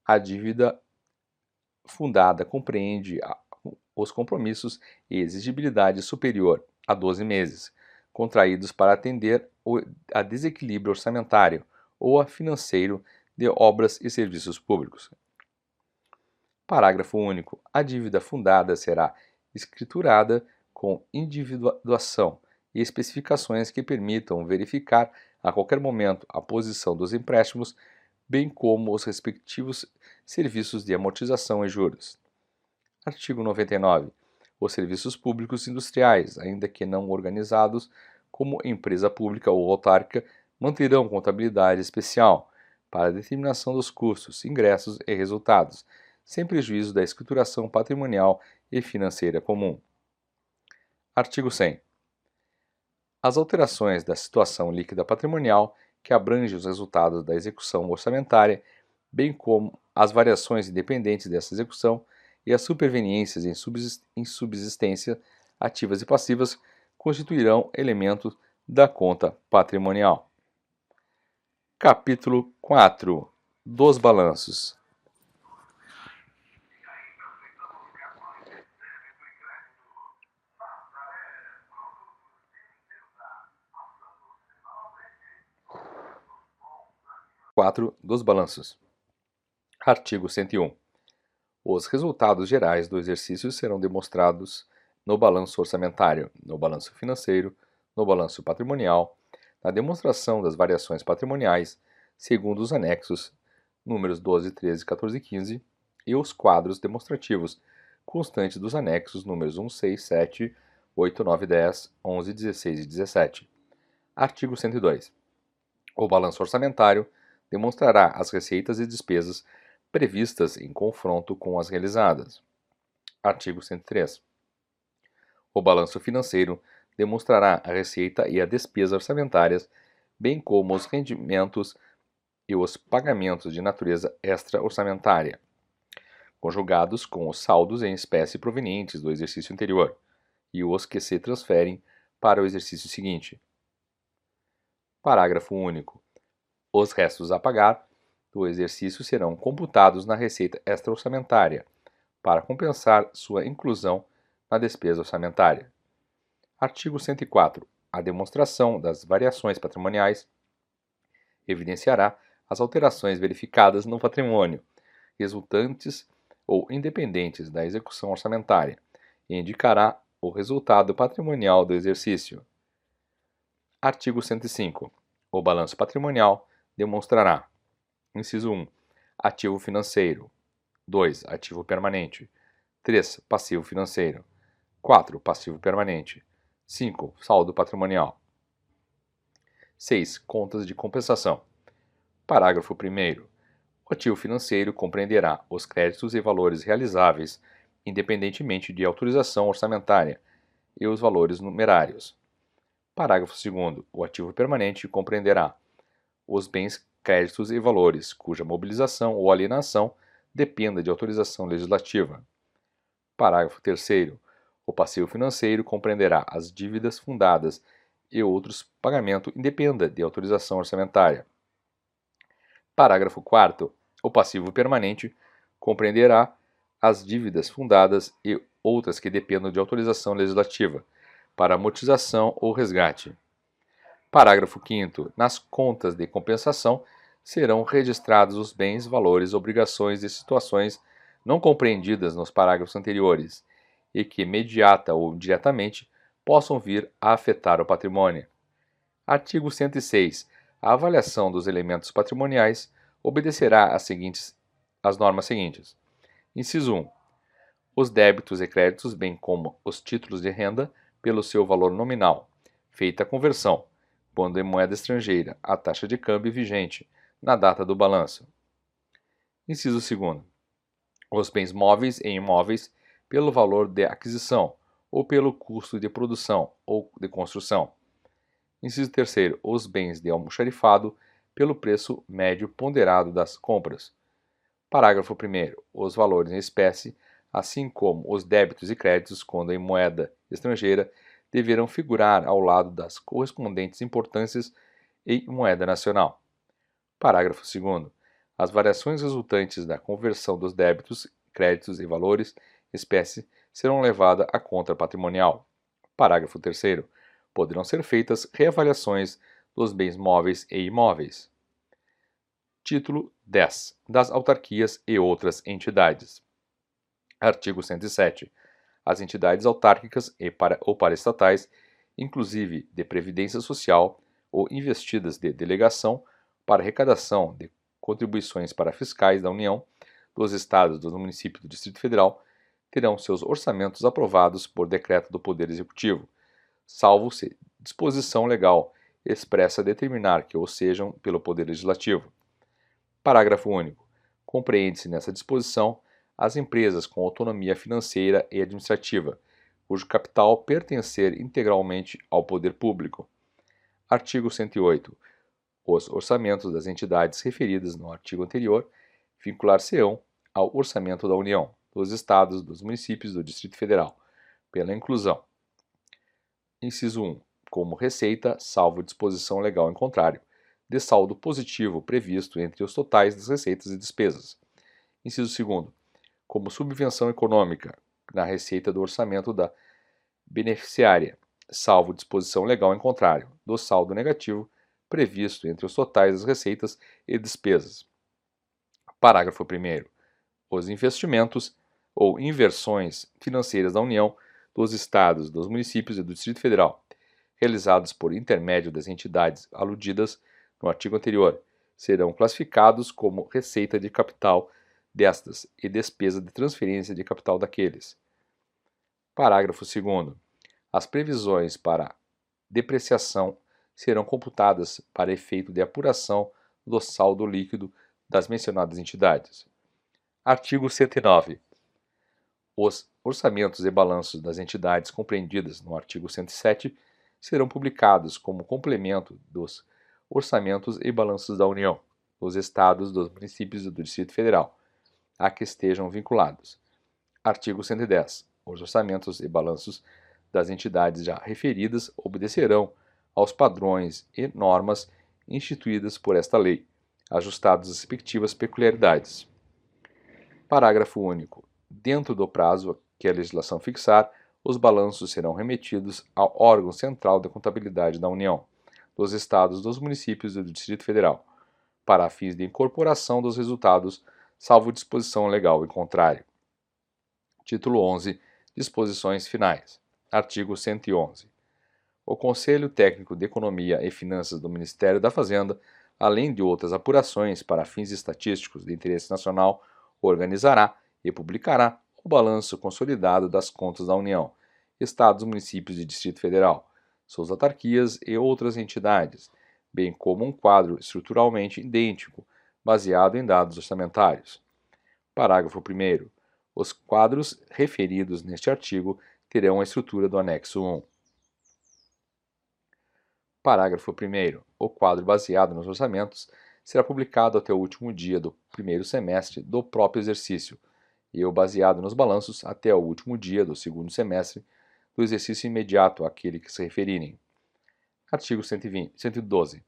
A dívida fundada compreende os compromissos e exigibilidade superior a 12 meses, contraídos para atender a desequilíbrio orçamentário ou a financeiro de obras e serviços públicos. Parágrafo único. A dívida fundada será escriturada com individuação e especificações que permitam verificar a qualquer momento a posição dos empréstimos, bem como os respectivos serviços de amortização e juros. Artigo 99. Os serviços públicos industriais, ainda que não organizados como empresa pública ou autárquica, manterão contabilidade especial para determinação dos custos, ingressos e resultados, sem prejuízo da escrituração patrimonial e financeira comum. Artigo 100. As alterações da situação líquida patrimonial que abrange os resultados da execução orçamentária, bem como as variações independentes dessa execução e as superveniências em subsistência ativas e passivas constituirão elementos da conta patrimonial. Capítulo 4 dos balanços. Quatro dos balanços. Artigo 101. Os resultados gerais do exercício serão demonstrados no balanço orçamentário, no balanço financeiro, no balanço patrimonial, na demonstração das variações patrimoniais, segundo os anexos números 12, 13, 14 e 15, e os quadros demonstrativos constantes dos anexos números 1, 6, 7, 8, 9, 10, 11, 16 e 17. Artigo 102. O balanço orçamentário demonstrará as receitas e despesas previstas em confronto com as realizadas. Artigo 103. O balanço financeiro demonstrará a receita e a despesa orçamentárias, bem como os rendimentos e os pagamentos de natureza extra-orçamentária, conjugados com os saldos em espécie provenientes do exercício anterior e os que se transferem para o exercício seguinte. Parágrafo único. Os restos a pagar do exercício serão computados na receita extra-orçamentária para compensar sua inclusão na despesa orçamentária. Artigo 104. A demonstração das variações patrimoniais evidenciará as alterações verificadas no patrimônio, resultantes ou independentes da execução orçamentária, e indicará o resultado patrimonial do exercício. Artigo 105. O balanço patrimonial demonstrará: inciso 1, ativo financeiro, 2, ativo permanente, 3, passivo financeiro, 4, passivo permanente, 5, saldo patrimonial. 6. Contas de compensação. Parágrafo 1. O ativo financeiro compreenderá os créditos e valores realizáveis, independentemente de autorização orçamentária, e os valores numerários. Parágrafo 2. O ativo permanente compreenderá os bens, créditos e valores cuja mobilização ou alienação dependa de autorização legislativa. Parágrafo 3. O passivo financeiro compreenderá as dívidas fundadas e outros pagamento independa de autorização orçamentária. Parágrafo 4 O passivo permanente compreenderá as dívidas fundadas e outras que dependam de autorização legislativa para amortização ou resgate. Parágrafo 5 Nas contas de compensação serão registrados os bens, valores, obrigações e situações não compreendidas nos parágrafos anteriores e que, imediata ou diretamente, possam vir a afetar o patrimônio. Artigo 106 a avaliação dos elementos patrimoniais obedecerá às, seguintes, às normas seguintes. Inciso 1. Os débitos e créditos, bem como os títulos de renda, pelo seu valor nominal, feita a conversão, quando em moeda estrangeira, a taxa de câmbio vigente, na data do balanço. Inciso 2. Os bens móveis e imóveis, pelo valor de aquisição, ou pelo custo de produção ou de construção, Inciso 3. Os bens de almoxarifado pelo preço médio ponderado das compras. Parágrafo 1. Os valores em espécie, assim como os débitos e créditos quando em moeda estrangeira, deverão figurar ao lado das correspondentes importâncias em moeda nacional. Parágrafo 2. As variações resultantes da conversão dos débitos, créditos e valores espécie serão levadas à conta patrimonial. Parágrafo 3 poderão ser feitas reavaliações dos bens móveis e imóveis. Título 10 das autarquias e outras entidades. Artigo 107. As entidades autárquicas e para, ou paraestatais, inclusive de previdência social ou investidas de delegação para arrecadação de contribuições para fiscais da União, dos estados, dos municípios do Distrito Federal, terão seus orçamentos aprovados por decreto do Poder Executivo, salvo se disposição legal expressa determinar que o sejam pelo Poder Legislativo. Parágrafo único. Compreende-se nessa disposição as empresas com autonomia financeira e administrativa, cujo capital pertencer integralmente ao poder público. Artigo 108. Os orçamentos das entidades referidas no artigo anterior vincular-se-ão ao orçamento da União, dos Estados, dos municípios do Distrito Federal, pela inclusão. Inciso 1. Como receita, salvo disposição legal em contrário, de saldo positivo previsto entre os totais das receitas e despesas. Inciso 2. Como subvenção econômica na receita do orçamento da beneficiária, salvo disposição legal em contrário, do saldo negativo previsto entre os totais das receitas e despesas. Parágrafo 1. Os investimentos ou inversões financeiras da União, dos Estados, dos municípios e do Distrito Federal, realizados por intermédio das entidades aludidas no artigo anterior, serão classificados como receita de capital destas e despesa de transferência de capital daqueles. Parágrafo 2. As previsões para depreciação serão computadas para efeito de apuração do saldo líquido das mencionadas entidades. Artigo 109. Os orçamentos e balanços das entidades compreendidas no artigo 107 serão publicados como complemento dos orçamentos e balanços da União, dos estados, dos municípios e do Distrito Federal, a que estejam vinculados. Artigo 110. Os orçamentos e balanços das entidades já referidas obedecerão aos padrões e normas instituídas por esta lei, ajustados às respectivas peculiaridades. Parágrafo único. Dentro do prazo que a legislação fixar, os balanços serão remetidos ao órgão central da contabilidade da União, dos estados, dos municípios e do Distrito Federal, para fins de incorporação dos resultados, salvo disposição legal em contrário. Título 11. Disposições finais. Artigo 111. O Conselho Técnico de Economia e Finanças do Ministério da Fazenda além de outras apurações para fins estatísticos de interesse nacional, organizará e publicará o balanço consolidado das contas da União, Estados, municípios e Distrito Federal, suas autarquias e outras entidades, bem como um quadro estruturalmente idêntico, baseado em dados orçamentários. Parágrafo 1. Os quadros referidos neste artigo terão a estrutura do anexo 1. Parágrafo 1. O quadro baseado nos orçamentos será publicado até o último dia do primeiro semestre do próprio exercício e o baseado nos balanços até o último dia do segundo semestre do exercício imediato àquele que se referirem. Artigo 120, 112.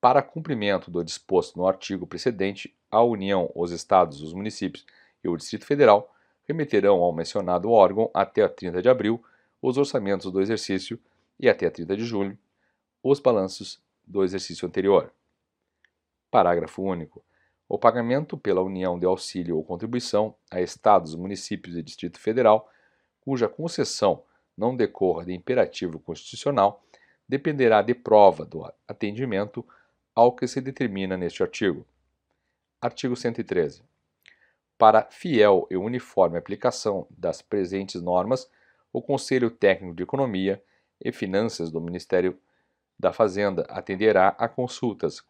Para cumprimento do disposto no artigo precedente, a União, os Estados, os municípios e o Distrito Federal remeterão ao mencionado órgão até 30 de abril os orçamentos do exercício e até 30 de julho os balanços do exercício anterior. Parágrafo único. O pagamento pela União de auxílio ou contribuição a Estados, municípios e Distrito Federal, cuja concessão não decorra de imperativo constitucional, dependerá de prova do atendimento ao que se determina neste artigo. Artigo 113. Para fiel e uniforme aplicação das presentes normas, o Conselho Técnico de Economia e Finanças do Ministério da Fazenda atenderá a consultas,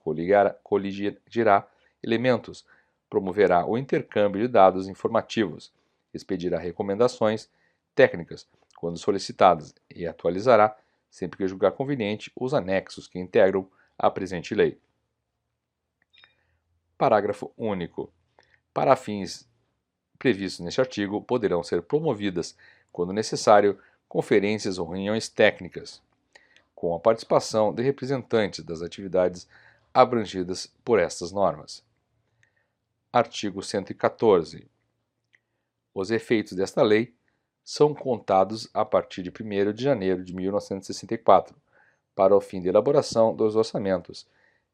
coligirá elementos, promoverá o intercâmbio de dados informativos, expedirá recomendações técnicas quando solicitadas e atualizará, sempre que julgar conveniente, os anexos que integram a presente lei. Parágrafo único. Para fins previstos neste artigo, poderão ser promovidas, quando necessário, conferências ou reuniões técnicas, com a participação de representantes das atividades abrangidas por estas normas. Artigo 114. Os efeitos desta lei são contados a partir de 1 de janeiro de 1964, para o fim de elaboração dos orçamentos,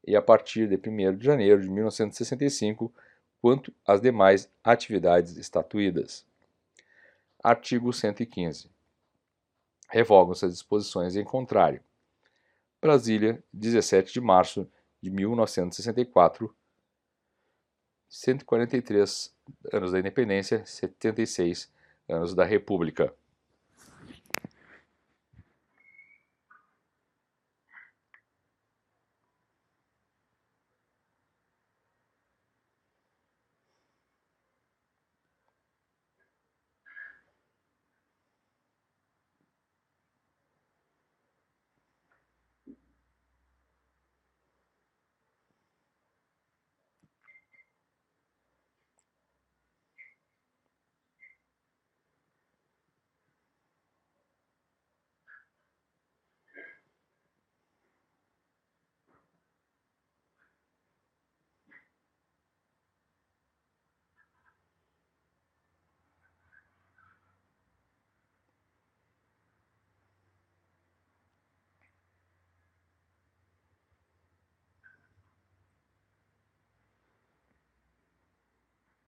e a partir de 1 de janeiro de 1965, quanto às demais atividades estatuídas. Artigo 115. Revogam-se as disposições em contrário. Brasília, 17 de março de 1964, 143 anos da independência, 76 anos da República.